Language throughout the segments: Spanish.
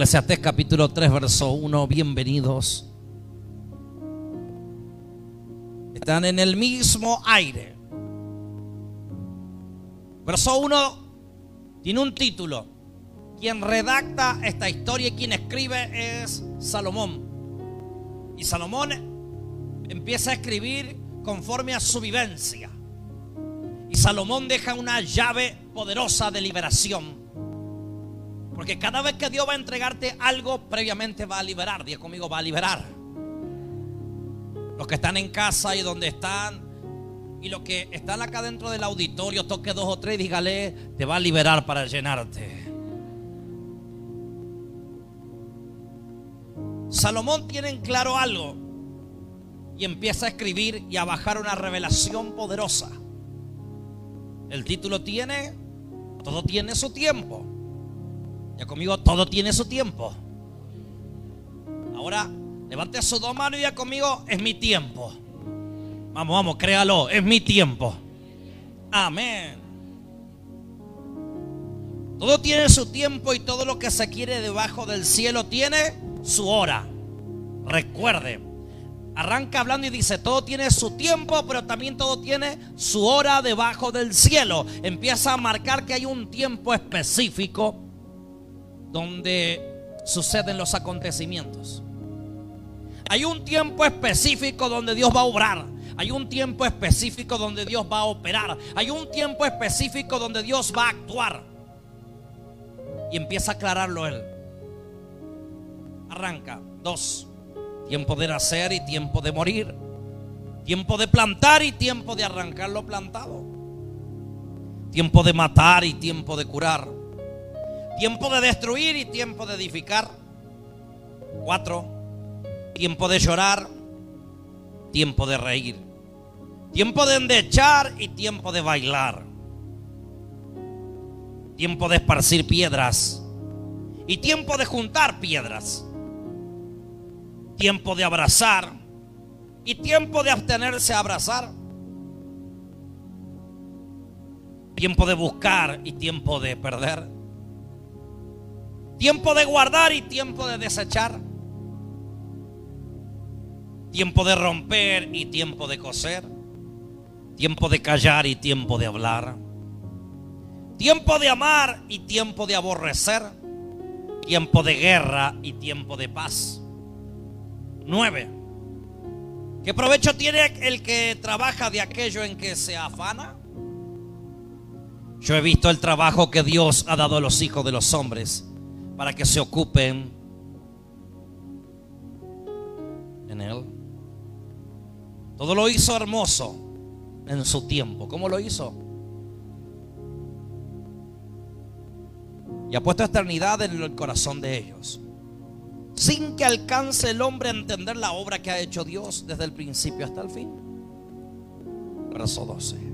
Eclesiastés capítulo 3, verso 1, bienvenidos. Están en el mismo aire. Verso 1 tiene un título. Quien redacta esta historia y quien escribe es Salomón. Y Salomón empieza a escribir conforme a su vivencia. Y Salomón deja una llave poderosa de liberación. Porque cada vez que Dios va a entregarte algo, previamente va a liberar. Dios conmigo va a liberar. Los que están en casa y donde están, y los que están acá dentro del auditorio, toque dos o tres, dígale, te va a liberar para llenarte. Salomón tiene en claro algo y empieza a escribir y a bajar una revelación poderosa. El título tiene, todo tiene su tiempo. Ya conmigo, todo tiene su tiempo. Ahora, levante su dos manos y ya conmigo, es mi tiempo. Vamos, vamos, créalo, es mi tiempo. Amén. Todo tiene su tiempo y todo lo que se quiere debajo del cielo tiene su hora. Recuerde, arranca hablando y dice, todo tiene su tiempo, pero también todo tiene su hora debajo del cielo. Empieza a marcar que hay un tiempo específico donde suceden los acontecimientos. Hay un tiempo específico donde Dios va a obrar. Hay un tiempo específico donde Dios va a operar. Hay un tiempo específico donde Dios va a actuar. Y empieza a aclararlo él. Arranca. Dos. Tiempo de nacer y tiempo de morir. Tiempo de plantar y tiempo de arrancar lo plantado. Tiempo de matar y tiempo de curar. Tiempo de destruir y tiempo de edificar. Cuatro. Tiempo de llorar. Tiempo de reír. Tiempo de endechar y tiempo de bailar. Tiempo de esparcir piedras. Y tiempo de juntar piedras. Tiempo de abrazar. Y tiempo de abstenerse a abrazar. Tiempo de buscar y tiempo de perder. Tiempo de guardar y tiempo de desechar. Tiempo de romper y tiempo de coser. Tiempo de callar y tiempo de hablar. Tiempo de amar y tiempo de aborrecer. Tiempo de guerra y tiempo de paz. Nueve. ¿Qué provecho tiene el que trabaja de aquello en que se afana? Yo he visto el trabajo que Dios ha dado a los hijos de los hombres para que se ocupen en Él. Todo lo hizo hermoso en su tiempo. ¿Cómo lo hizo? Y ha puesto eternidad en el corazón de ellos. Sin que alcance el hombre a entender la obra que ha hecho Dios desde el principio hasta el fin. Verso 12.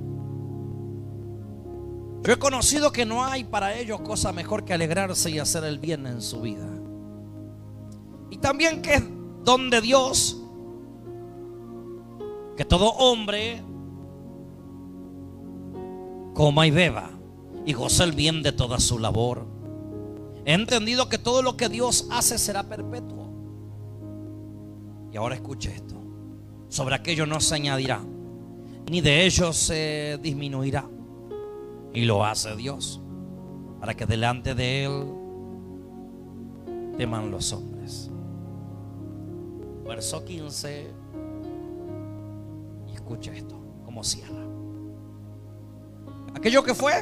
Yo he conocido que no hay para ellos cosa mejor que alegrarse y hacer el bien en su vida. Y también que es donde Dios, que todo hombre coma y beba y goce el bien de toda su labor. He entendido que todo lo que Dios hace será perpetuo. Y ahora escuche esto. Sobre aquello no se añadirá, ni de ellos se disminuirá. Y lo hace Dios para que delante de Él teman los hombres. Verso 15. Y escucha esto, como cierra. Aquello que fue,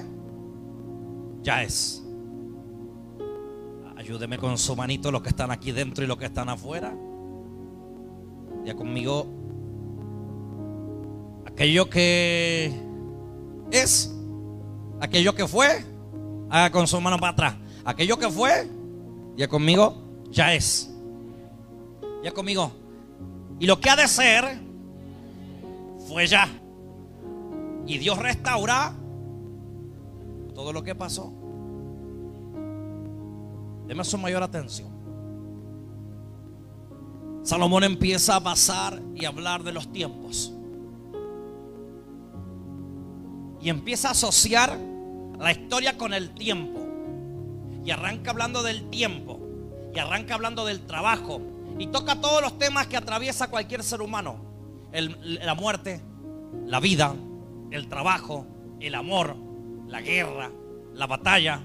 ya es. Ayúdeme con su manito los que están aquí dentro y los que están afuera. Ya conmigo. Aquello que es Aquello que fue, haga con su mano para atrás. Aquello que fue, ya conmigo, ya es. Ya conmigo. Y lo que ha de ser, fue ya. Y Dios restaura todo lo que pasó. Deme su mayor atención. Salomón empieza a pasar y hablar de los tiempos. Y empieza a asociar la historia con el tiempo. Y arranca hablando del tiempo. y arranca hablando del trabajo y toca todos los temas que atraviesa cualquier ser humano. la muerte, la vida, el trabajo, el amor, la guerra, la batalla.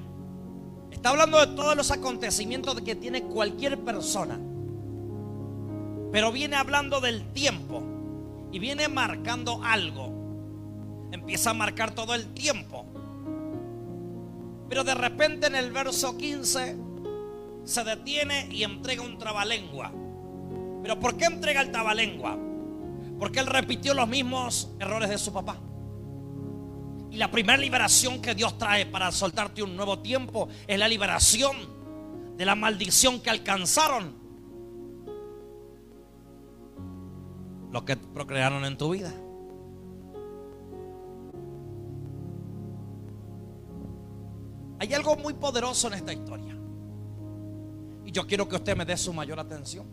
Está hablando de todos los acontecimientos que tiene cualquier persona. Pero viene hablando del tiempo y viene marcando algo. Empieza a marcar todo el tiempo. Pero de repente en el verso 15 se detiene y entrega un trabalengua. ¿Pero por qué entrega el trabalengua? Porque él repitió los mismos errores de su papá. Y la primera liberación que Dios trae para soltarte un nuevo tiempo es la liberación de la maldición que alcanzaron los que procrearon en tu vida. Hay algo muy poderoso en esta historia. Y yo quiero que usted me dé su mayor atención.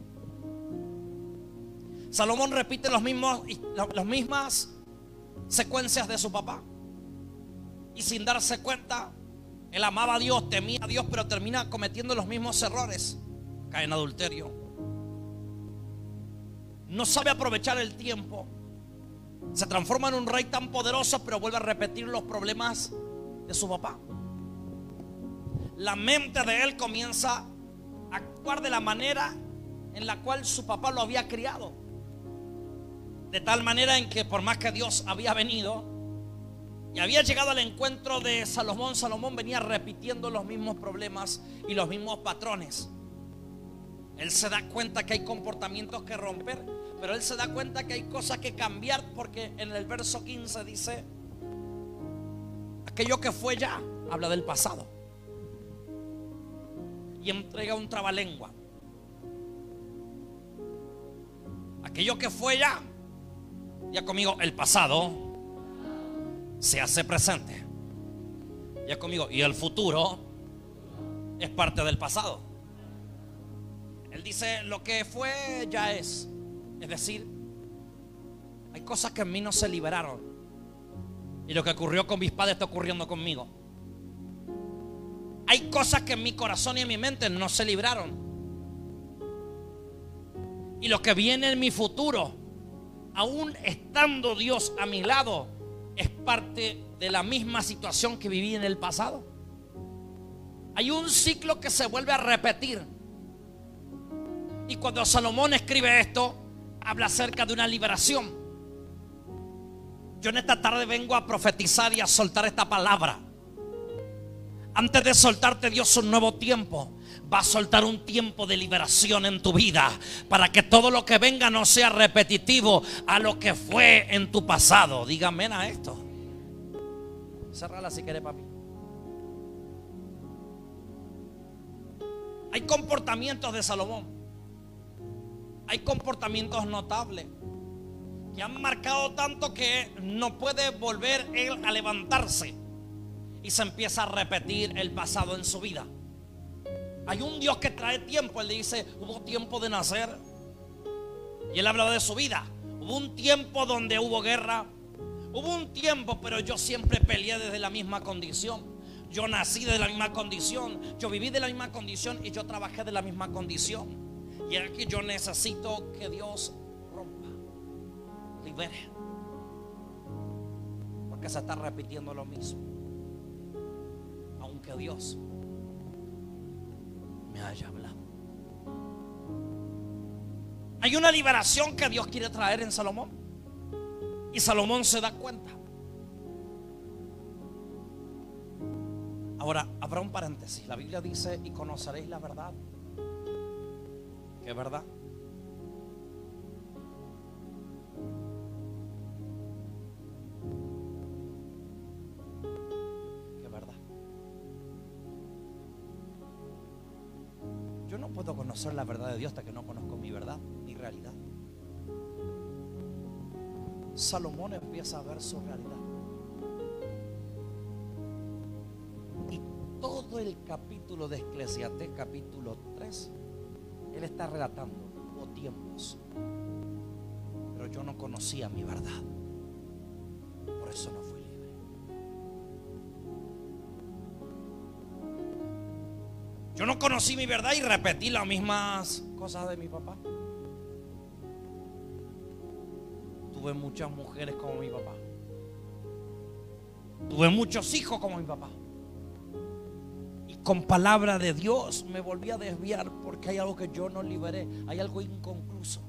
Salomón repite los mismos, las mismas secuencias de su papá. Y sin darse cuenta, él amaba a Dios, temía a Dios, pero termina cometiendo los mismos errores. Cae en adulterio. No sabe aprovechar el tiempo. Se transforma en un rey tan poderoso, pero vuelve a repetir los problemas de su papá. La mente de él comienza a actuar de la manera en la cual su papá lo había criado. De tal manera en que por más que Dios había venido y había llegado al encuentro de Salomón, Salomón venía repitiendo los mismos problemas y los mismos patrones. Él se da cuenta que hay comportamientos que romper, pero él se da cuenta que hay cosas que cambiar porque en el verso 15 dice, aquello que fue ya, habla del pasado. Y entrega un trabalengua. Aquello que fue ya, ya conmigo, el pasado se hace presente. Ya conmigo, y el futuro es parte del pasado. Él dice, lo que fue ya es. Es decir, hay cosas que en mí no se liberaron. Y lo que ocurrió con mis padres está ocurriendo conmigo. Hay cosas que en mi corazón y en mi mente no se libraron. Y lo que viene en mi futuro, aún estando Dios a mi lado, es parte de la misma situación que viví en el pasado. Hay un ciclo que se vuelve a repetir. Y cuando Salomón escribe esto, habla acerca de una liberación. Yo en esta tarde vengo a profetizar y a soltar esta palabra. Antes de soltarte Dios un nuevo tiempo, va a soltar un tiempo de liberación en tu vida para que todo lo que venga no sea repetitivo a lo que fue en tu pasado. Dígame a esto. Cerrala si quiere, papi. Hay comportamientos de Salomón hay comportamientos notables que han marcado tanto que no puede volver él a levantarse y se empieza a repetir el pasado en su vida. Hay un Dios que trae tiempo, él dice, hubo tiempo de nacer y él habla de su vida. Hubo un tiempo donde hubo guerra, hubo un tiempo, pero yo siempre peleé desde la misma condición. Yo nací de la misma condición, yo viví de la misma condición y yo trabajé de la misma condición. Y aquí yo necesito que Dios rompa, libere. Porque se está repitiendo lo mismo. Aunque Dios me haya hablado. Hay una liberación que Dios quiere traer en Salomón. Y Salomón se da cuenta. Ahora, habrá un paréntesis. La Biblia dice, y conoceréis la verdad ¿Es verdad? Yo no puedo conocer la verdad de Dios hasta que no conozco mi verdad, mi realidad. Salomón empieza a ver su realidad. Y todo el capítulo de Eclesiastés, capítulo 3, él está relatando, hubo tiempos, pero yo no conocía mi verdad. Por eso no fui Yo no conocí mi verdad y repetí las mismas cosas de mi papá. Tuve muchas mujeres como mi papá. Tuve muchos hijos como mi papá. Y con palabra de Dios me volví a desviar porque hay algo que yo no liberé. Hay algo inconcluso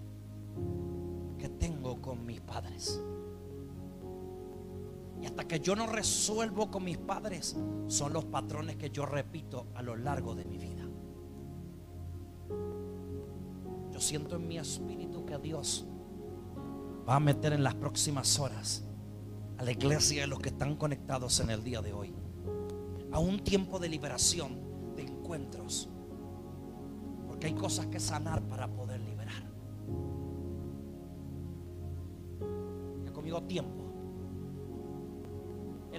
que yo no resuelvo con mis padres, son los patrones que yo repito a lo largo de mi vida. Yo siento en mi espíritu que Dios va a meter en las próximas horas a la iglesia y los que están conectados en el día de hoy a un tiempo de liberación, de encuentros. Porque hay cosas que sanar para poder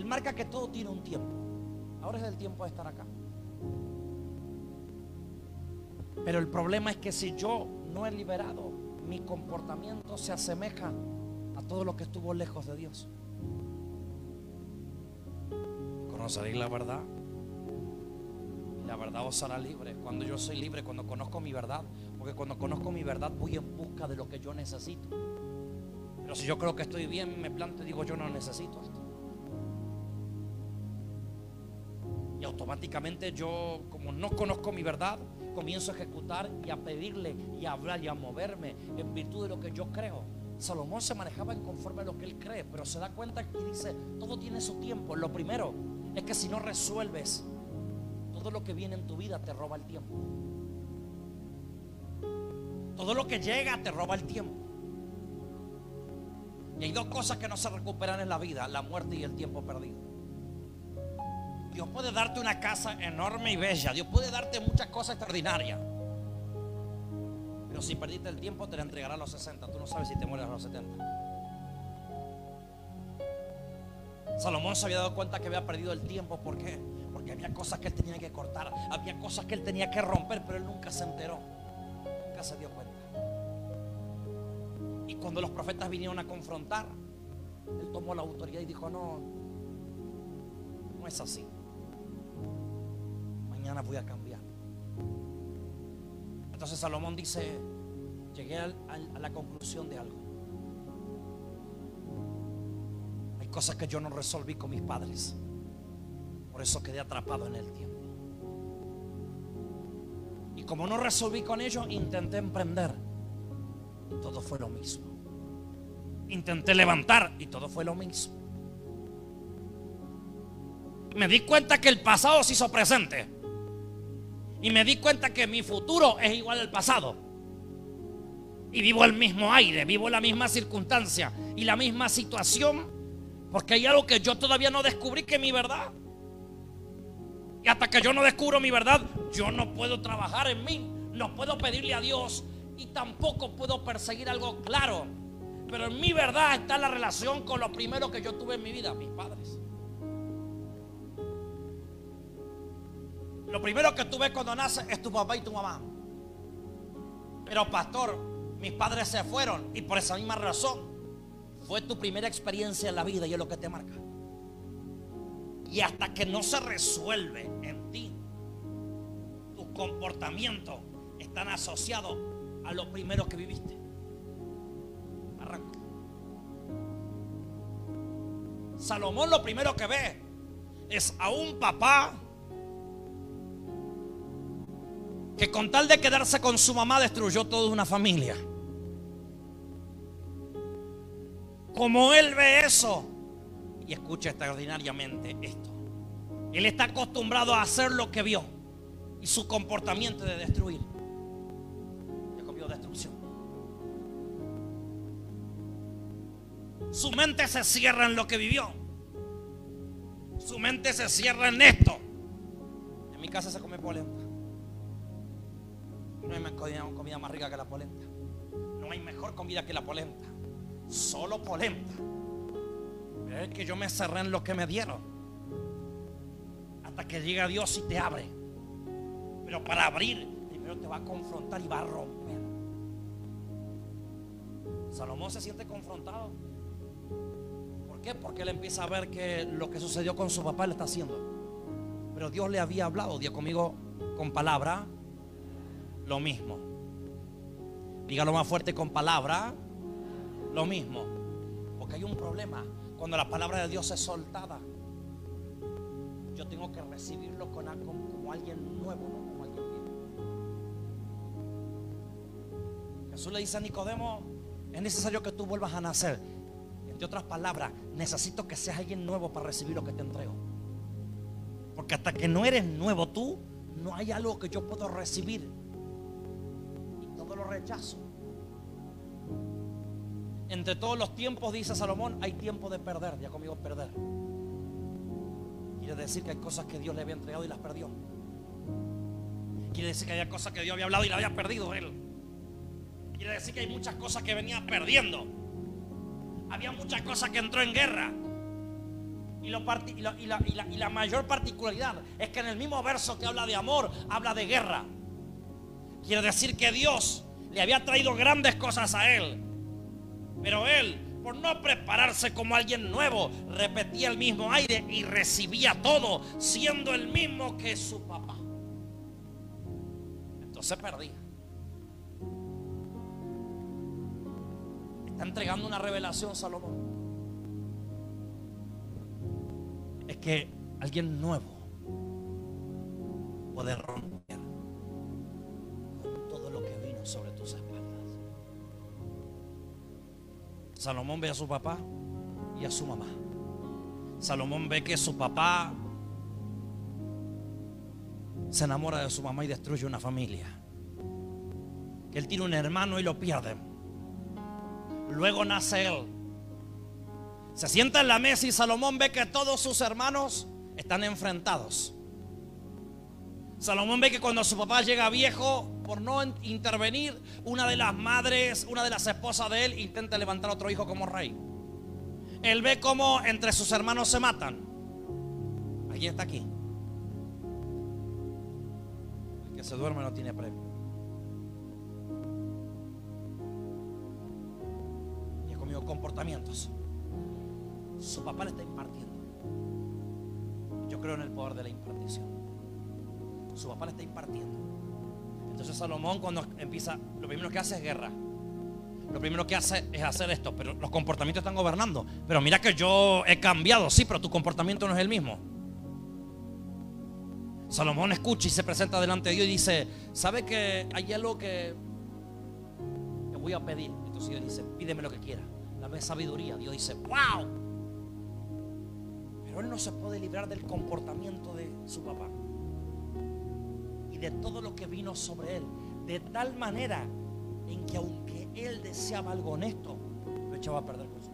marca que todo tiene un tiempo. Ahora es el tiempo de estar acá. Pero el problema es que si yo no he liberado, mi comportamiento se asemeja a todo lo que estuvo lejos de Dios. Conoceréis la verdad. La verdad os hará libre. Cuando yo soy libre, cuando conozco mi verdad. Porque cuando conozco mi verdad voy en busca de lo que yo necesito. Pero si yo creo que estoy bien, me planto y digo, yo no necesito esto. Automáticamente yo, como no conozco mi verdad, comienzo a ejecutar y a pedirle y a hablar y a moverme en virtud de lo que yo creo. Salomón se manejaba en conforme a lo que él cree, pero se da cuenta y dice, todo tiene su tiempo. Lo primero es que si no resuelves, todo lo que viene en tu vida te roba el tiempo. Todo lo que llega te roba el tiempo. Y hay dos cosas que no se recuperan en la vida, la muerte y el tiempo perdido. Dios puede darte una casa enorme y bella. Dios puede darte muchas cosas extraordinarias. Pero si perdiste el tiempo, te la entregará a los 60. Tú no sabes si te mueres a los 70. Salomón se había dado cuenta que había perdido el tiempo. ¿Por qué? Porque había cosas que él tenía que cortar. Había cosas que él tenía que romper, pero él nunca se enteró. Nunca se dio cuenta. Y cuando los profetas vinieron a confrontar, él tomó la autoridad y dijo, no, no es así voy a cambiar. Entonces Salomón dice, llegué a la conclusión de algo. Hay cosas que yo no resolví con mis padres. Por eso quedé atrapado en el tiempo. Y como no resolví con ellos, intenté emprender. Y todo fue lo mismo. Intenté levantar y todo fue lo mismo. Me di cuenta que el pasado se hizo presente. Y me di cuenta que mi futuro es igual al pasado. Y vivo el mismo aire, vivo la misma circunstancia y la misma situación. Porque hay algo que yo todavía no descubrí que es mi verdad. Y hasta que yo no descubro mi verdad, yo no puedo trabajar en mí. No puedo pedirle a Dios y tampoco puedo perseguir algo claro. Pero en mi verdad está la relación con lo primero que yo tuve en mi vida, mis padres. Lo primero que tú ves cuando naces es tu papá y tu mamá. Pero pastor, mis padres se fueron y por esa misma razón fue tu primera experiencia en la vida y es lo que te marca. Y hasta que no se resuelve en ti, tus comportamientos están asociados a lo primero que viviste. Arranco. Salomón lo primero que ve es a un papá que con tal de quedarse con su mamá destruyó toda una familia. Como él ve eso, y escucha extraordinariamente esto, él está acostumbrado a hacer lo que vio y su comportamiento de destruir. Le comió destrucción. Su mente se cierra en lo que vivió. Su mente se cierra en esto. En mi casa se come polenta. No hay comida más rica que la polenta. No hay mejor comida que la polenta. Solo polenta. Es que yo me cerré en lo que me dieron. Hasta que llega Dios y te abre. Pero para abrir, primero te va a confrontar y va a romper. Salomón se siente confrontado. ¿Por qué? Porque él empieza a ver que lo que sucedió con su papá le está haciendo. Pero Dios le había hablado. Dios conmigo, con palabra, lo mismo. Dígalo más fuerte con palabra, lo mismo. Porque hay un problema. Cuando la palabra de Dios es soltada, yo tengo que recibirlo con, como, alguien nuevo, no como alguien viejo. Jesús le dice a Nicodemo, es necesario que tú vuelvas a nacer. Entre otras palabras, necesito que seas alguien nuevo para recibir lo que te entrego. Porque hasta que no eres nuevo tú, no hay algo que yo puedo recibir. Rechazo. Entre todos los tiempos, dice Salomón, hay tiempo de perder. Ya conmigo perder. Quiere decir que hay cosas que Dios le había entregado y las perdió. Quiere decir que hay cosas que Dios había hablado y las había perdido él. Quiere decir que hay muchas cosas que venía perdiendo. Había muchas cosas que entró en guerra. Y, la, mayor particularidad es que en el mismo verso que habla de amor, habla de guerra. Quiere decir que Dios le había traído grandes cosas a él. Pero él, por no prepararse como alguien nuevo, repetía el mismo aire y recibía todo, siendo el mismo que su papá. Entonces perdía. Está entregando una revelación Salomón. Es que alguien nuevo puede Salomón ve a su papá y a su mamá. Salomón ve que su papá se enamora de su mamá y destruye una familia. Él tiene un hermano y lo pierde. Luego nace él. Se sienta en la mesa y Salomón ve que todos sus hermanos están enfrentados. Salomón ve que cuando su papá llega viejo, por no intervenir, una de las madres, una de las esposas de él, intenta levantar a otro hijo como rey. Él ve cómo entre sus hermanos se matan. Aquí está aquí. El que se duerme no tiene premio. comportamientos. Su papá le está impartiendo. Yo creo en el poder de la impartición. Su papá le está impartiendo. Entonces Salomón cuando empieza, lo primero que hace es guerra. Lo primero que hace es hacer esto, pero los comportamientos están gobernando. Pero mira que yo he cambiado, sí, pero tu comportamiento no es el mismo. Salomón escucha y se presenta delante de Dios y dice, ¿sabe que hay algo que te voy a pedir? Entonces Dios dice, pídeme lo que quieras dame sabiduría. Dios dice, wow. Pero él no se puede librar del comportamiento de su papá y de todo lo que vino sobre él. De tal manera en que aunque él deseaba algo honesto, lo echaba a perder con su.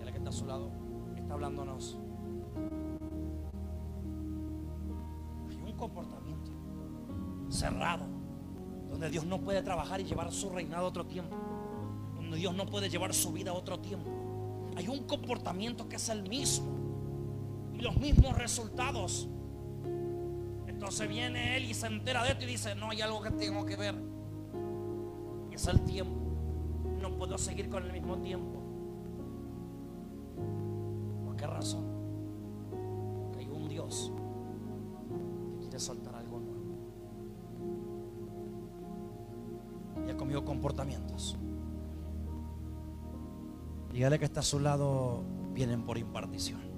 Y la que está a su lado está hablándonos. Hay un comportamiento cerrado donde Dios no puede trabajar y llevar su reinado otro tiempo. Dios no puede llevar su vida a otro tiempo. Hay un comportamiento que es el mismo y los mismos resultados. Entonces viene él y se entera de esto y dice, no hay algo que tengo que ver. Es el tiempo. No puedo seguir con el mismo tiempo. ¿Por qué razón? Porque hay un Dios que quiere soltar algo nuevo. Y ha comido comportamientos. Dígale que está a su lado, vienen por impartición.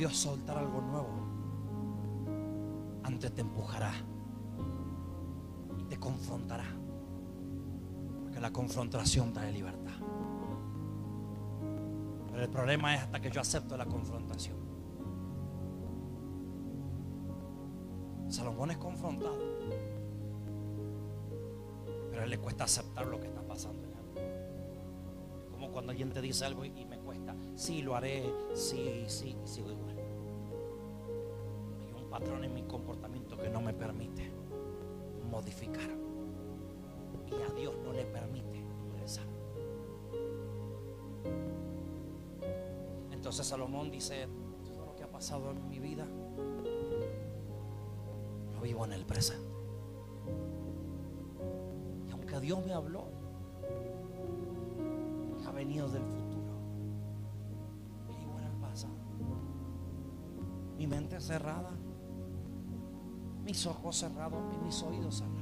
Dios soltar algo nuevo, antes te empujará y te confrontará. Porque la confrontación trae libertad. Pero el problema es hasta que yo acepto la confrontación. Salomón es confrontado. Pero él le cuesta aceptar lo que está pasando. Cuando alguien te dice algo y, me cuesta. Sí, lo haré. Sí, sí, sigo igual. Hay un patrón en mi comportamiento que no me permite modificar. Y a Dios no le permite ingresar. Entonces Salomón dice, todo lo que ha pasado en mi vida vivo en el presente. Y aunque Dios me habló, del futuro. Pasado. Mi mente cerrada. Mis ojos cerrados y mis oídos cerrados.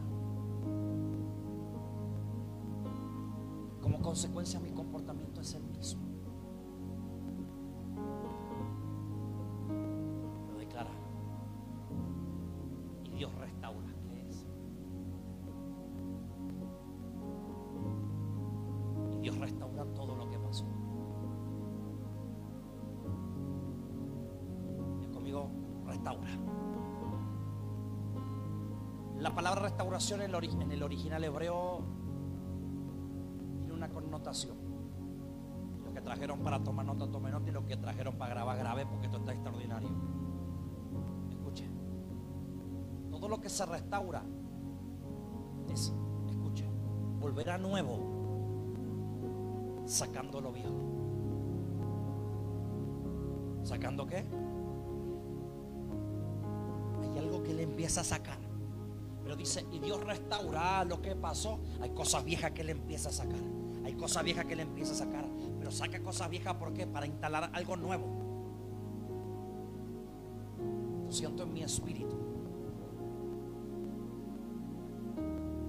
Como consecuencia mi comportamiento es el mismo. La palabra restauración en el, original hebreo tiene una connotación. Los que trajeron para tomar nota, tomen nota. Y los que trajeron para grabar, grave, porque esto está extraordinario. Escuche. Todo lo que se restaura es, escuche, volver a nuevo, sacando lo viejo. ¿Sacando qué? Hay algo que le empieza a sacar. Pero dice, y Dios restaurará lo que pasó. Hay cosas viejas que le empieza a sacar. Hay cosas viejas que le empieza a sacar. Pero saca cosas viejas ¿por qué? Para instalar algo nuevo. Lo siento en mi espíritu.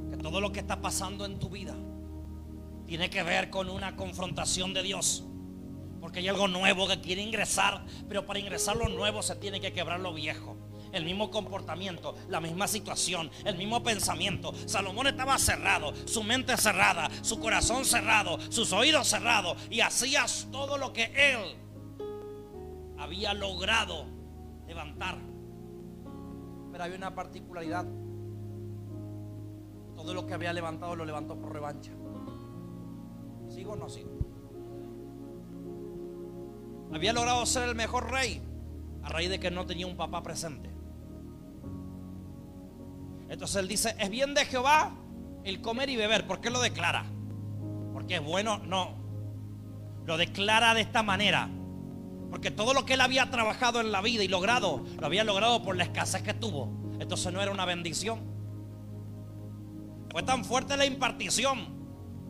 Que todo lo que está pasando en tu vida tiene que ver con una confrontación de Dios. Porque hay algo nuevo que quiere ingresar, pero para ingresar lo nuevo se tiene que quebrar lo viejo. El mismo comportamiento, la misma situación, el mismo pensamiento. Salomón estaba cerrado, su mente cerrada, su corazón cerrado, sus oídos cerrados y hacía todo lo que él había logrado levantar. Pero había una particularidad. Todo lo que había levantado lo levantó por revancha. ¿Sigo o no sigo? Había logrado ser el mejor rey a raíz de que no tenía un papá presente. Entonces él dice, es bien de Jehová el comer y beber. ¿Por qué lo declara? Porque es bueno, no. Lo declara de esta manera. Porque todo lo que él había trabajado en la vida y logrado, lo había logrado por la escasez que tuvo. Entonces no era una bendición. Fue tan fuerte la impartición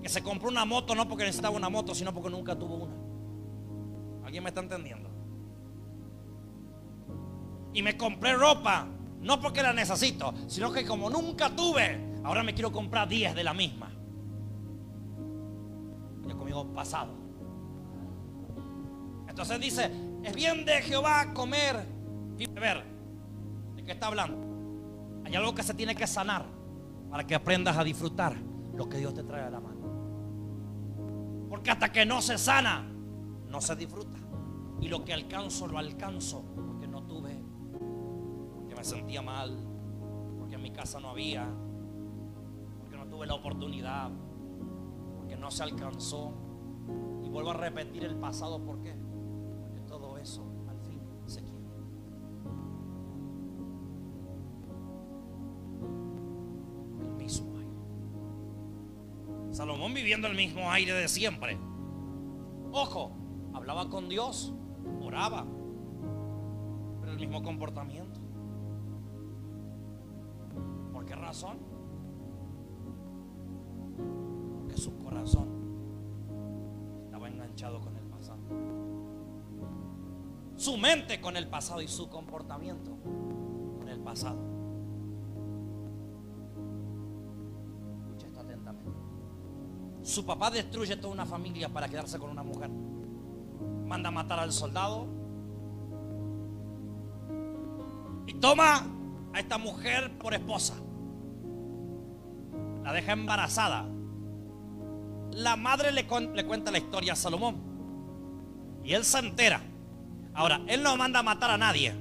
que se compró una moto no porque necesitaba una moto, sino porque nunca tuvo una. ¿Alguien me está entendiendo? Y me compré ropa, no porque la necesito, sino que como nunca tuve, ahora me quiero comprar 10 de la misma. Ya conmigo pasado. Entonces dice, es bien de Jehová comer y beber. ¿De qué está hablando? Hay algo que se tiene que sanar para que aprendas a disfrutar lo que Dios te trae a la mano. Porque hasta que no se sana, no se disfruta. Y lo que alcanzo, lo alcanzo me sentía mal, porque en mi casa no había, porque no tuve la oportunidad, porque no se alcanzó. Y vuelvo a repetir el pasado, ¿por qué? Porque todo eso al fin se quiere. El mismo aire. Salomón viviendo el mismo aire de siempre. Ojo, hablaba con Dios, oraba, pero el mismo comportamiento. ¿Por qué razón? Porque su corazón estaba enganchado con el pasado. Su mente con el pasado y su comportamiento con el pasado. Escucha esto atentamente. Su papá destruye toda una familia para quedarse con una mujer. Manda a matar al soldado. Y toma a esta mujer por esposa. La deja embarazada. La madre le, le cuenta la historia a Salomón. Y él se entera. Ahora, él no manda a matar a nadie.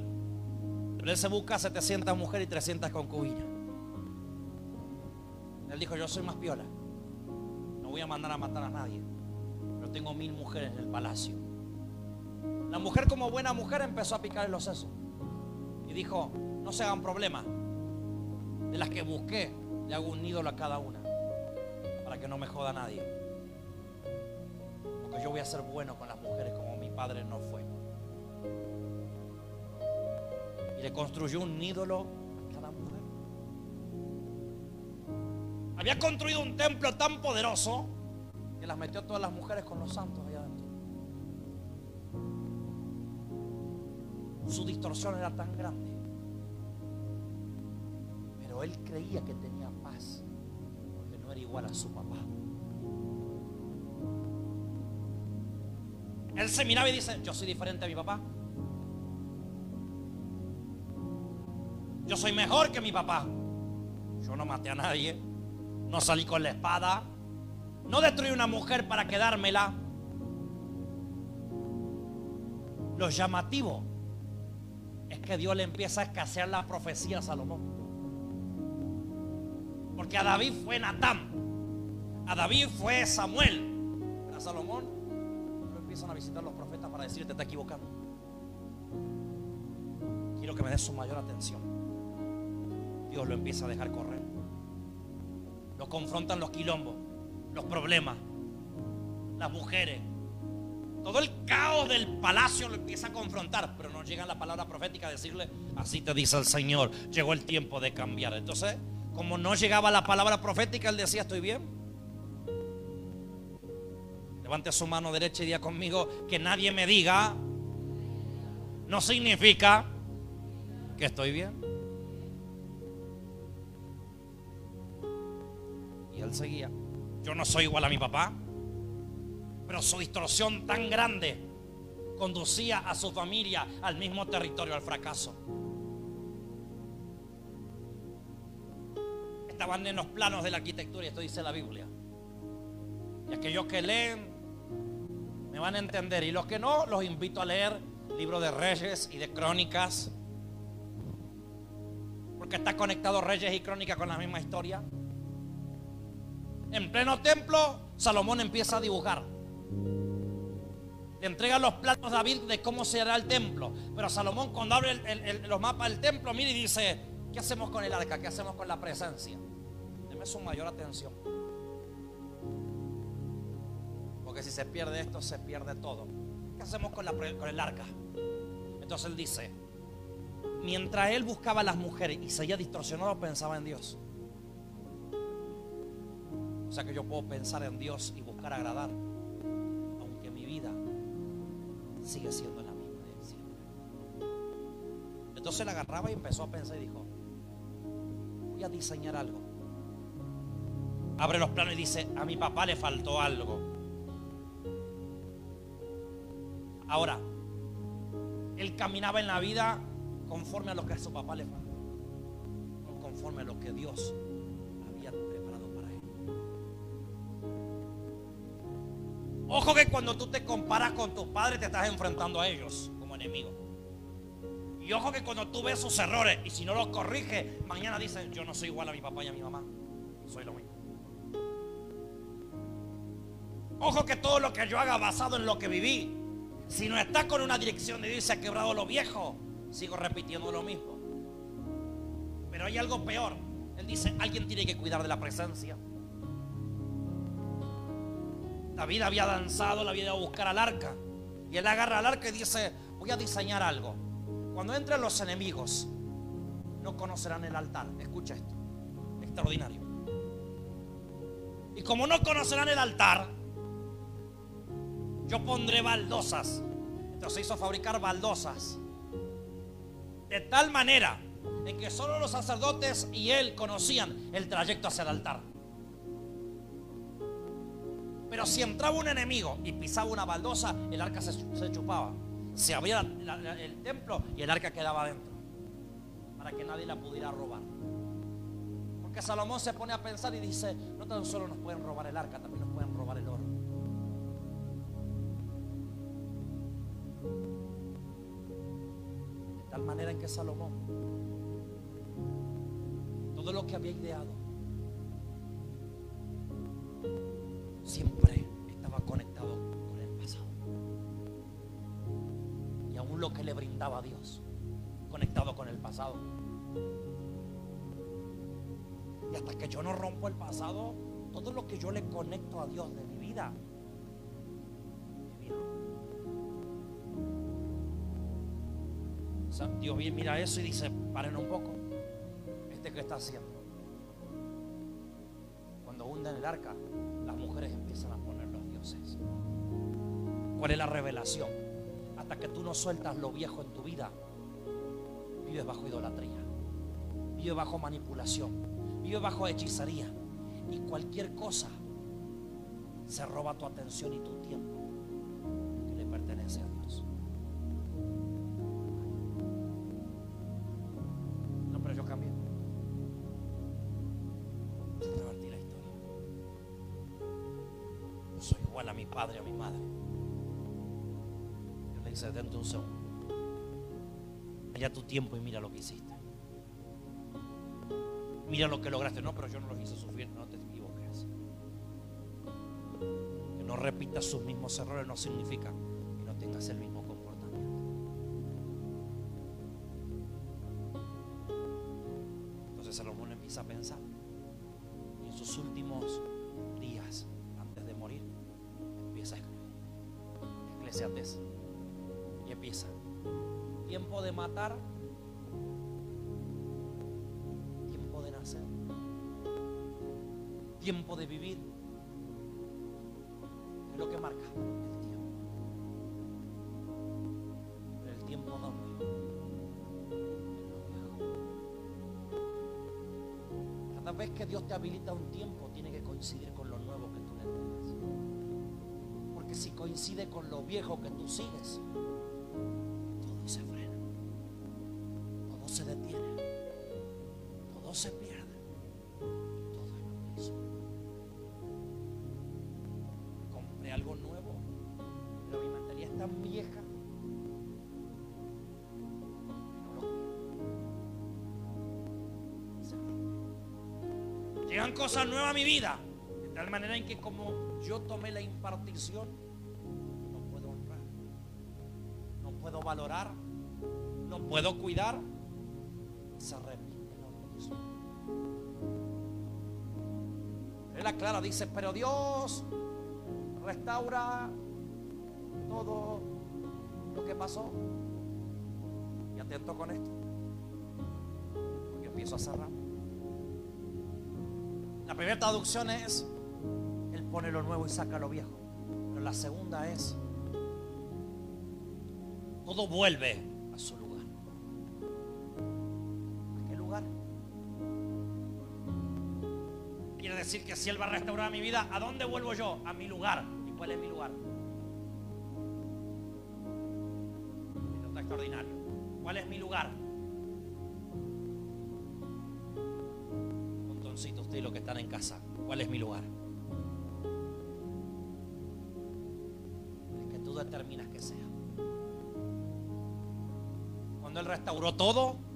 Pero él se busca 700 mujeres y 300 concubinas. Él dijo, yo soy más piola. No voy a mandar a matar a nadie. Pero tengo mil mujeres en el palacio. La mujer como buena mujer empezó a picar los sesos. Y dijo, no se hagan problema. De las que busqué, le hago un ídolo a cada una. Para que no me joda nadie. Porque yo voy a ser bueno con las mujeres como mi padre no fue. Y le construyó un ídolo a cada mujer. Había construido un templo tan poderoso que las metió todas las mujeres con los santos allá adentro. Su distorsión era tan grande. Él creía que tenía paz, porque no era igual a su papá. Él se miraba y dice, yo soy diferente a mi papá. Yo soy mejor que mi papá. Yo no maté a nadie. No salí con la espada. No destruí una mujer para quedármela. Lo llamativo es que Dios le empieza a escasear la profecía a Salomón. Porque a David fue Natán. A David fue Samuel. A Salomón lo empiezan a visitar los profetas para decirle te está equivocando. Quiero que me des su mayor atención. Dios lo empieza a dejar correr. Lo confrontan los quilombos, los problemas, las mujeres. Todo el caos del palacio lo empieza a confrontar, pero no llega la palabra profética a decirle, así te dice el Señor, llegó el tiempo de cambiar. Entonces, como no llegaba la palabra profética, él decía, estoy bien. Levante su mano derecha y diga conmigo, que nadie me diga, no significa que estoy bien. Y él seguía. Yo no soy igual a mi papá, pero su distorsión tan grande conducía a su familia al mismo territorio, al fracaso. Estaban en los planos de la arquitectura, y esto dice la Biblia. Y aquellos que leen me van a entender, y los que no, los invito a leer libro de Reyes y de Crónicas, porque está conectado Reyes y Crónicas con la misma historia. En pleno templo, Salomón empieza a dibujar. Le entrega los planos a David de cómo será el templo. Pero Salomón cuando abre los mapas del templo, mira y dice, ¿qué hacemos con el arca? ¿Qué hacemos con la presencia? Su mayor atención. Porque si se pierde esto, se pierde todo. ¿Qué hacemos con, la, con el arca? Entonces él dice, mientras él buscaba a las mujeres y seguía distorsionado, pensaba en Dios. O sea que yo puedo pensar en Dios y buscar agradar, aunque mi vida sigue siendo la misma de siempre. Entonces él agarraba y empezó a pensar y dijo, voy a diseñar algo. Abre los planos y dice, a mi papá le faltó algo. Ahora, él caminaba en la vida conforme a lo que a su papá le faltó, no conforme a lo que Dios Ojo que cuando tú te comparas con tus padres te estás enfrentando a ellos como enemigos. Y ojo que cuando tú ves sus errores y si no los corriges, mañana dicen, yo no soy igual a mi papá y a mi mamá. Soy lo mismo. Ojo que todo lo que yo haga basado en lo que viví, si no está con una dirección de Dios se ha quebrado lo viejo, sigo repitiendo lo mismo. Pero hay algo peor. Él dice, alguien tiene que cuidar de la presencia. David había danzado, la había ido a buscar al arca. Y él agarra al arca y dice, voy a diseñar algo. Cuando entren los enemigos, no conocerán el altar. Escucha esto. Extraordinario. Y como no conocerán el altar, yo pondré baldosas. Entonces hizo fabricar baldosas. De tal manera en que solo los sacerdotes y él conocían el trayecto hacia el altar. Pero si entraba un enemigo y pisaba una baldosa, el arca se, chupaba. Se abría el templo y el arca quedaba adentro. Para que nadie la pudiera robar. Porque Salomón se pone a pensar y dice, no tan solo nos pueden robar el arca, también nos manera en que Salomón, todo lo que había ideado, siempre estaba conectado con el pasado. Y aún lo que le brindaba a Dios, conectado con el pasado. Y hasta que yo no rompo el pasado, todo lo que yo le conecto a Dios de mi vida, Dios mira eso y dice, paren un poco. ¿Este que está haciendo? Cuando hunden el arca, las mujeres empiezan a poner los ¿Cuál es la revelación? Hasta que tú no sueltas lo viejo en tu vida, vives bajo idolatría, vives bajo manipulación, vives bajo hechicería. Y cualquier cosa se roba tu atención y tu tiempo padre a mi madre. Yo le dice, de un segundo. Allá tu tiempo y mira lo que hiciste. Mira lo que lograste. No, pero yo no lo hice sufrir. No te equivoques. Que no repitas sus mismos errores no significa que no tengas el mismo comportamiento. Entonces Salomón empieza a pensar. En sus últimos días, Eclesiastes. Y empieza. Tiempo de matar. Tiempo de nacer. Tiempo de vivir. ¿Qué es lo que marca? El tiempo. Pero el tiempo viejo. Cada vez que Dios te habilita un tiempo, tiene que coincidir con lo nuevo coincide con lo viejo que tú sigues, todo se frena, todo se detiene, todo se pierde, todo es lo mismo. Compré algo nuevo, pero mi batería es tan vieja. Llegan cosas nuevas a mi vida, de tal manera en que como yo tomé la impartición, puedo cuidar, se repite lo mismo. Él aclara, dice, pero Dios restaura todo lo que pasó. Y atento con esto, porque empiezo a cerrar. La primera traducción es, Él pone lo nuevo y saca lo viejo. Pero la segunda es, todo vuelve a su lugar. ¿A qué lugar? Quiere decir que si Él va a restaurar mi vida, ¿a dónde vuelvo yo? A mi lugar. ¿Y cuál es mi lugar? Esto está extraordinario. ¿Cuál es mi lugar? Montoncito, usted y los que están en casa. ¿Cuál es mi lugar? El que tú determinas que sea. Cuando Él restauró todo,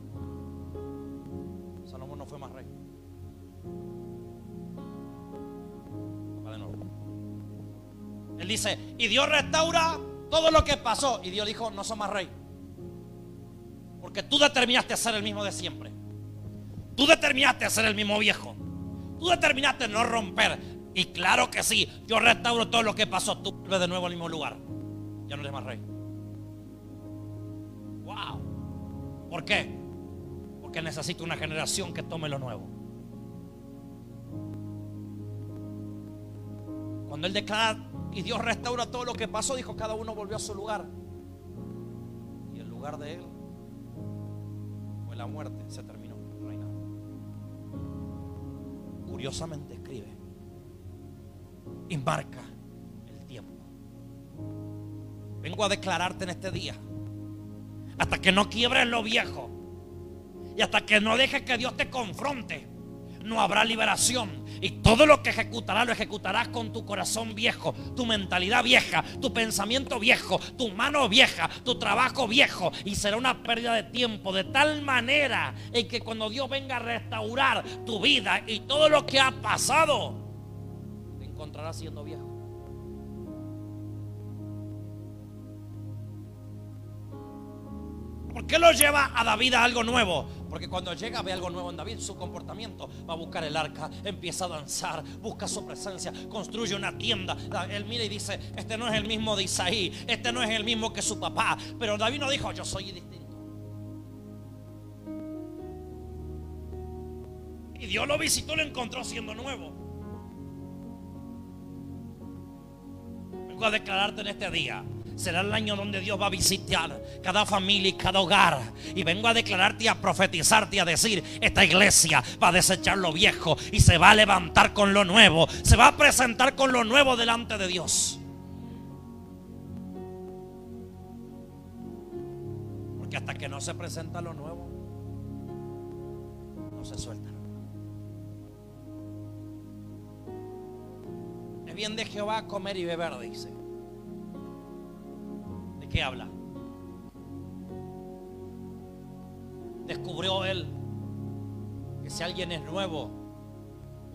más rey. Él dice, y Dios restaura todo lo que pasó. Y Dios dijo, no soy más rey. Porque tú determinaste ser el mismo de siempre. Tú determinaste ser el mismo viejo. Tú determinaste no romper. Y claro que sí, yo restauro todo lo que pasó. Tú vuelves de nuevo al mismo lugar. Ya no eres más rey. Wow. ¿Por qué? Porque necesito una generación que tome lo nuevo. Cuando él declara y Dios restaura todo lo que pasó, dijo cada uno volvió a su lugar. Y el lugar de él fue la muerte, se terminó. Curiosamente escribe y marca el tiempo. Vengo a declararte en este día, hasta que no quiebres lo viejo y hasta que no dejes que Dios te confronte, no habrá liberación. Y todo lo que ejecutarás, lo ejecutarás con tu corazón viejo, tu mentalidad vieja, tu pensamiento viejo, tu mano vieja, tu trabajo viejo. Y será una pérdida de tiempo de tal manera en que cuando Dios venga a restaurar tu vida y todo lo que ha pasado, te encontrarás siendo viejo. ¿Por qué lo lleva a David a algo nuevo? Porque cuando llega ve algo nuevo en David, su comportamiento va a buscar el arca, empieza a danzar, busca su presencia, construye una tienda. Él mira y dice, este no es el mismo de Isaí, este no es el mismo que su papá. Pero David no dijo, yo soy distinto. Y Dios lo visitó y lo encontró siendo nuevo. Vengo a declararte en este día. Será el año donde Dios va a visitar cada familia y cada hogar. Y vengo a declararte y a profetizarte y a decir, esta iglesia va a desechar lo viejo y se va a levantar con lo nuevo. Se va a presentar con lo nuevo delante de Dios. Porque hasta que no se presenta lo nuevo, no se suelta. Es bien de Jehová comer y beber, dice. ¿De qué habla? Descubrió él que si alguien es nuevo,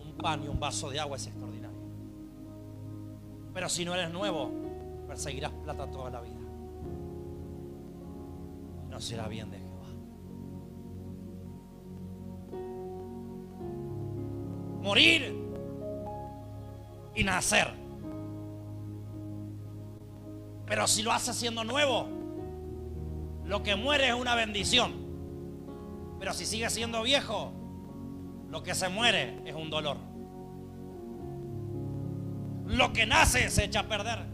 un pan y un vaso de agua es extraordinario. Pero si no eres nuevo, perseguirás plata toda la vida. No será bien de Jehová. Morir y nacer. Pero si lo hace siendo nuevo, lo que muere es una bendición. Pero si sigue siendo viejo, lo que se muere es un dolor. Lo que nace se echa a perder.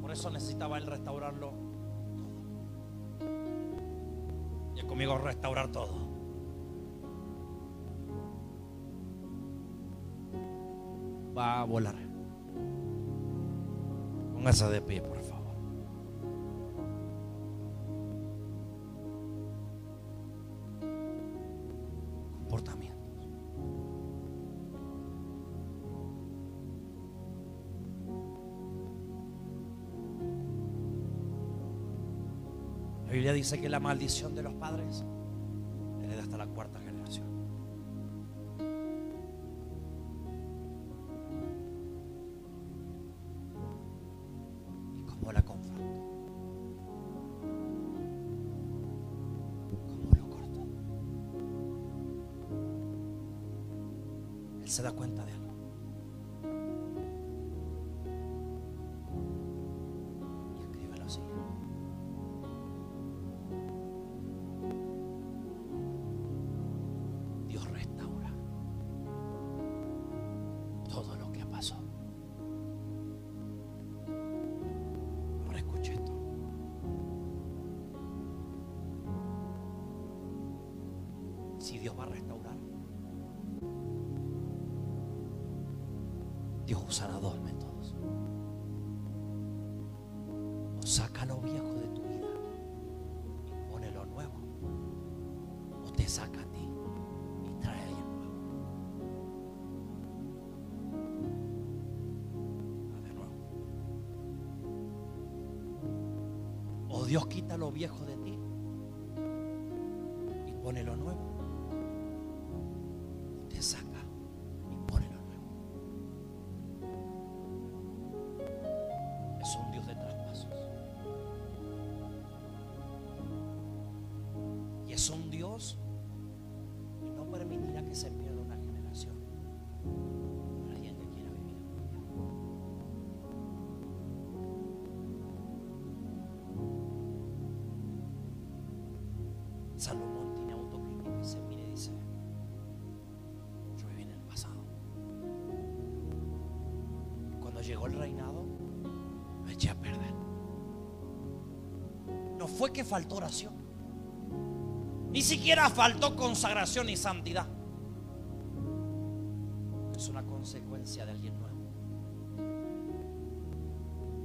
Por eso necesitaba él restaurarlo. Y conmigo restaurar todo. va a volar. Póngase de pie, por favor. Comportamientos. La Biblia dice que la maldición de los padres Dios va a restaurar, Dios usará dos métodos. O saca lo viejo de tu vida y pone lo nuevo. O te saca a ti y trae alguien nuevo. De nuevo. O Dios quita lo viejo de ti que faltó oración. Ni siquiera faltó consagración y santidad. Es una consecuencia de alguien nuevo.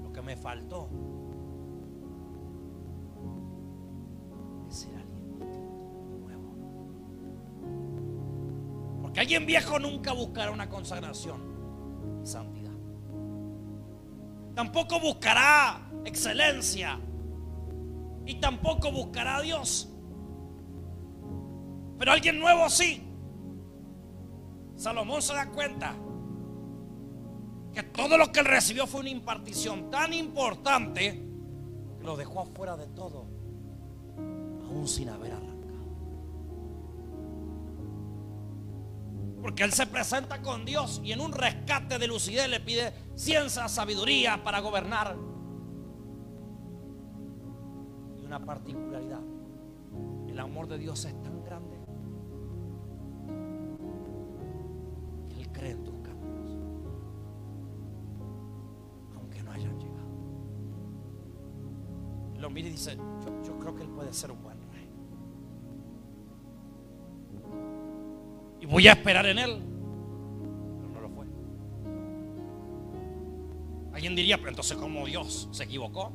Lo que me faltó es ser alguien nuevo. Porque alguien viejo nunca buscará una consagración y santidad. Tampoco buscará excelencia. Y tampoco buscará a Dios. Pero alguien nuevo sí. Salomón se da cuenta que todo lo que él recibió fue una impartición tan importante que lo dejó afuera de todo, aún sin haber arrancado. Porque él se presenta con Dios y en un rescate de lucidez le pide ciencia, sabiduría para gobernar una particularidad. El amor de Dios es tan grande que Él cree en tus caminos, aunque no hayan llegado. Lo mira y dice, yo, creo que Él puede ser un buen rey. Y voy a esperar en Él. pero no lo fue Alguien diría, pero entonces como Dios se equivocó.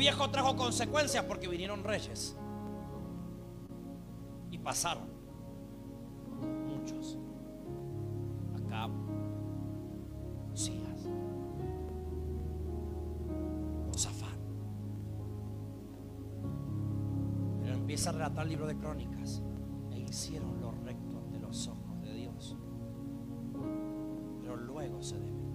Viejo trajo consecuencias porque vinieron reyes. Y pasaron. Muchos. Acá. Usías. Josafat. Pero empieza a relatar el libro de crónicas. E hicieron lo recto ante los ojos de Dios. Pero luego se desvirtuaron.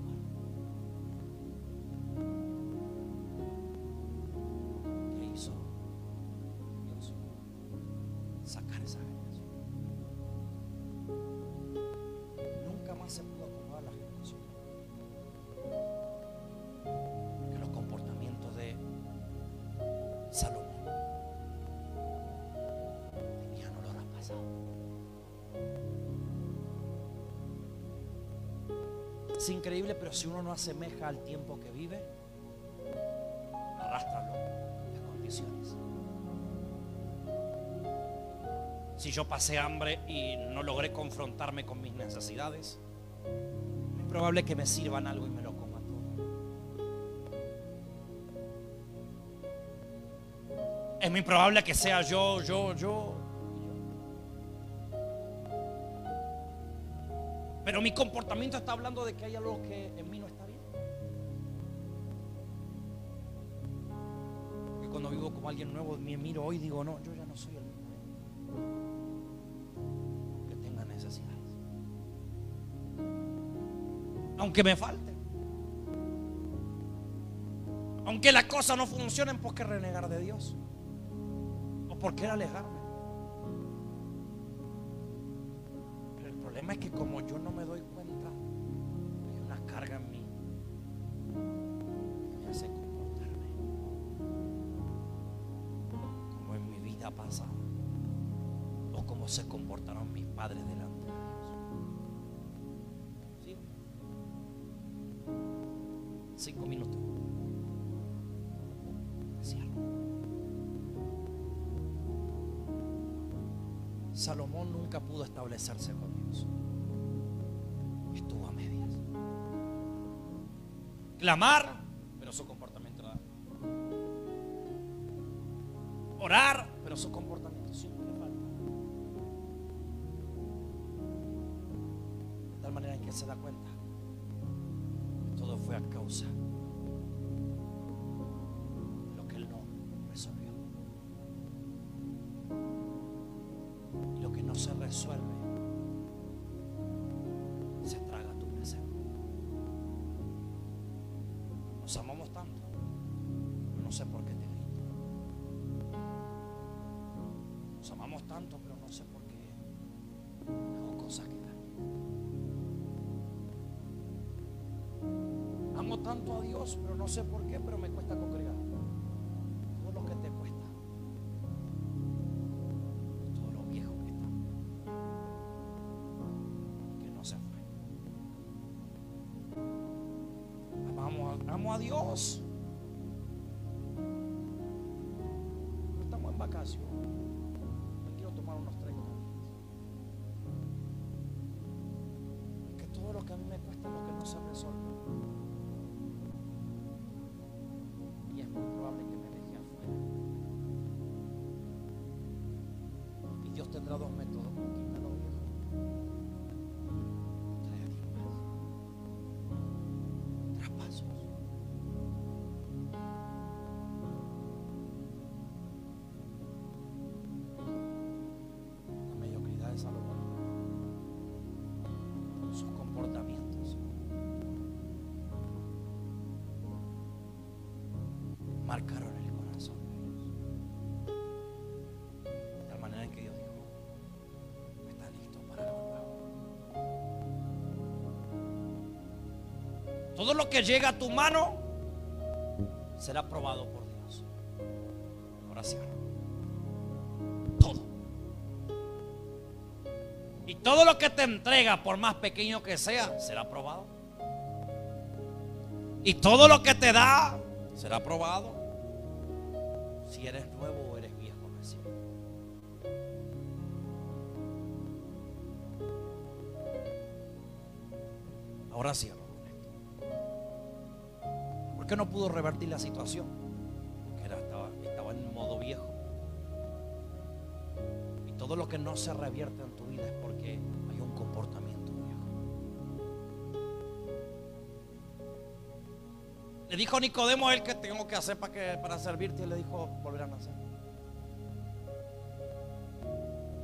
Es increíble, pero si uno no asemeja al tiempo que vive, arrástralo las condiciones. Si yo pasé hambre y no logré confrontarme con mis necesidades, es probable que me sirvan algo y me lo coma todo. Es muy probable que sea yo, yo, yo. Pero mi comportamiento está hablando de que hay algo que en mí no está bien. Porque cuando vivo como alguien nuevo, me miro hoy y digo, no, yo ya no soy el mismo. Que tenga necesidades. Aunque me falte. Aunque las cosas no funcionen, ¿por qué renegar de Dios? ¿O por qué alejarme? Es que como yo no me doy cuenta, hay una carga en mí que comportarme como en mi vida pasada o como se comportaron mis padres delante de Dios. ¿Sí? Cinco minutos. Salomón nunca pudo establecerse con Dios. Estuvo a medias. Clamar, pero su comportamiento era. Orar, pero su comportamiento siempre falta. De tal manera en que se da cuenta que todo fue a causa sé por qué te grito. Nos amamos tanto, pero no sé por qué cosas que dañan. Amo tanto a Dios, pero no sé por qué, pero me cuesta congregar. Todo lo que te cuesta. Todo lo viejo que está. Que no se fue. Amamos amo a Dios. Cuesta es lo Todo lo que llega a tu mano será probado por Dios. Ahora cierro. Todo. Y todo lo que te entrega, por más pequeño que sea, será probado. Y todo lo que te da será probado. Si eres nuevo ¿Por qué no pudo revertir la situación? Porque era, estaba, estaba en modo viejo. Y todo lo que no se revierte en tu vida es porque hay un comportamiento viejo. Le dijo Nicodemo él que tengo que hacer para, que, para servirte y le dijo volver a nacer.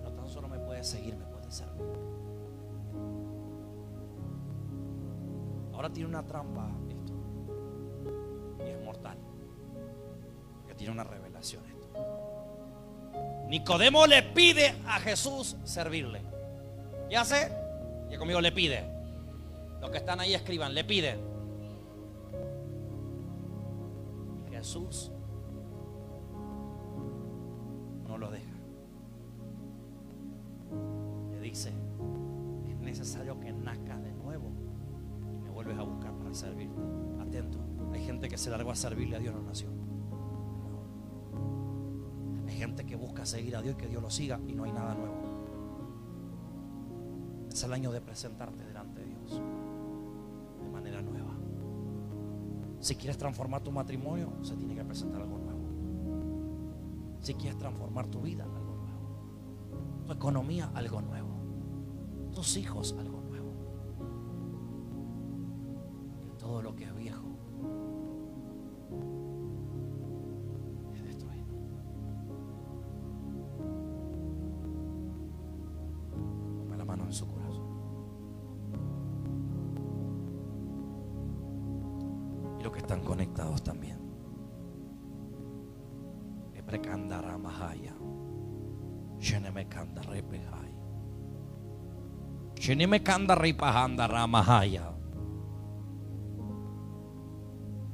No tan solo me puedes seguir, me puedes servir. Ahora tiene una trampa. Y es mortal. Que tiene una revelación esto. Nicodemo le pide a Jesús servirle. ¿Qué hace? Y conmigo le pide. Los que están ahí escriban, le pide. Y Jesús a servirle a Dios, no nació. Hay gente que busca seguir a Dios y que Dios lo siga y no hay nada nuevo. Es el año de presentarte delante de Dios de manera nueva. Si quieres transformar tu matrimonio, se tiene que presentar algo nuevo. Si quieres transformar tu vida, algo nuevo. Tu economía, algo nuevo. Tus hijos, algo Y los que están conectados también.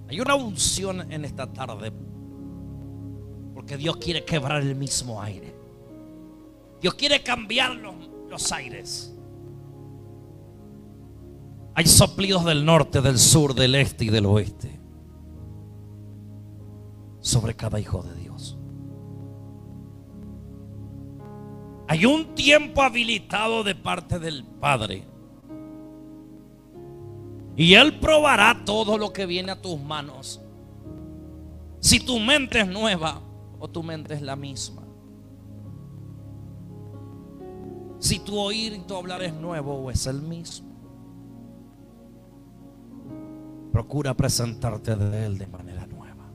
Hay una unción en esta tarde. Porque Dios quiere quebrar el mismo aire. Dios quiere cambiar los, los aires. Hay soplidos del norte, del sur, del este y del oeste. Sobre cada hijo de Dios. Hay un tiempo habilitado de parte del Padre. Y Él probará todo lo que viene a tus manos. Si tu mente es nueva o tu mente es la misma. Si tu oír y tu hablar es nuevo o es el mismo. Procura presentarte de Él de manera nueva.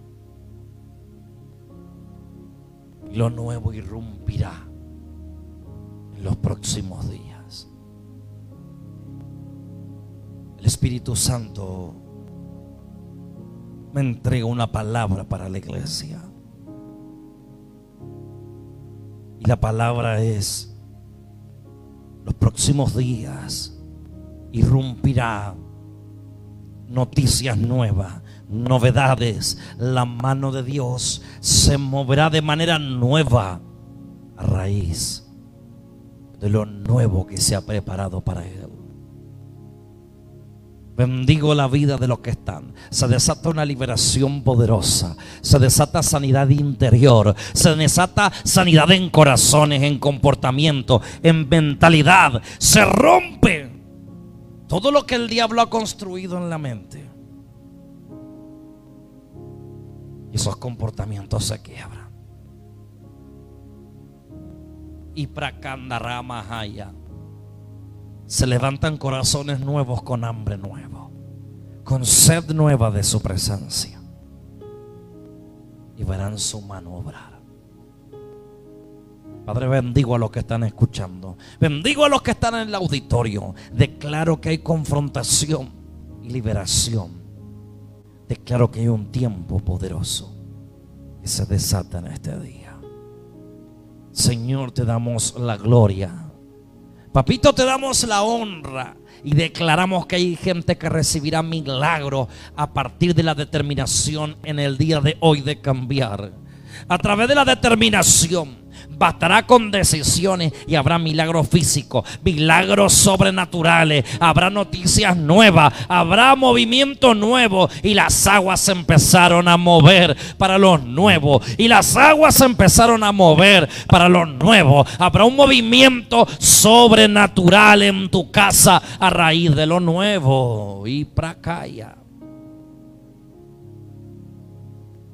Lo nuevo irrumpirá en los próximos días. El Espíritu Santo me entrega una palabra para la iglesia. Y la palabra es, los próximos días irrumpirá noticias nuevas, novedades. La mano de Dios se moverá de manera nueva a raíz de lo nuevo que se ha preparado para Él. Bendigo la vida de los que están. Se desata una liberación poderosa. Se desata sanidad interior. Se desata sanidad en corazones, en comportamiento, en mentalidad. Se rompe todo lo que el diablo ha construido en la mente. Y esos comportamientos se quiebran. Y prakandaramahaya se levantan corazones nuevos con hambre nuevo, con sed nueva de su presencia. Y verán su mano obrar. Padre, bendigo a los que están escuchando. Bendigo a los que están en el auditorio. Declaro que hay confrontación y liberación. Declaro que hay un tiempo poderoso que se desata en este día. Señor, te damos la gloria Papito, te damos la honra y declaramos que hay gente que recibirá milagros a partir de la determinación en el día de hoy de cambiar. A través de la determinación bastará con decisiones y habrá milagros físicos, milagros sobrenaturales, habrá noticias nuevas, habrá movimiento nuevo y las aguas se empezaron a mover para los nuevos y las aguas se empezaron a mover para los nuevos. Habrá un movimiento sobrenatural en tu casa a raíz de lo nuevo y prakaya.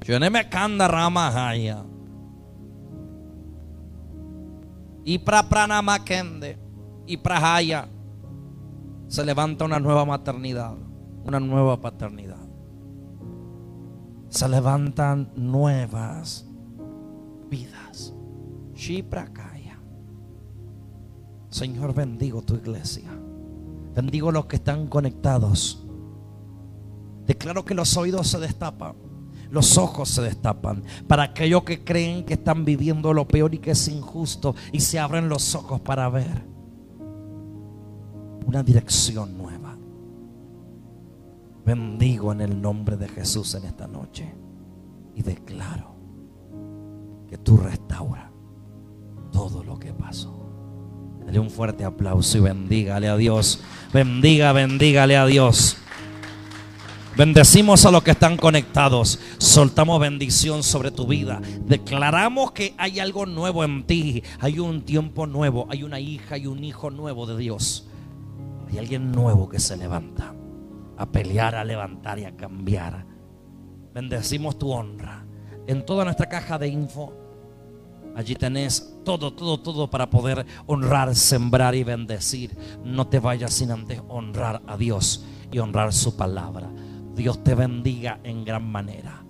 Yo no me canda rama y para Makende y Prahaya se levanta una nueva maternidad, una nueva paternidad. Se levantan nuevas vidas. Shiprakaya. Señor, bendigo tu iglesia. Bendigo los que están conectados. Declaro que los oídos se destapan los ojos se destapan. Para aquellos que creen que están viviendo lo peor y que es injusto y se abren los ojos para ver una dirección nueva. Bendigo en el nombre de Jesús en esta noche y declaro que tú restaura todo lo que pasó. Dale un fuerte aplauso y bendígale a Dios. Bendiga, bendígale a Dios. Bendecimos a los que están conectados. Soltamos bendición sobre tu vida. Declaramos que hay algo nuevo en ti. Hay un tiempo nuevo. Hay una hija y un hijo nuevo de Dios. Hay alguien nuevo que se levanta a pelear, a levantar y a cambiar. Bendecimos tu honra. En toda nuestra caja de info, allí tenés todo, todo, todo para poder honrar, sembrar y bendecir. No te vayas sin antes honrar a Dios y honrar su palabra. Dios te bendiga en gran manera.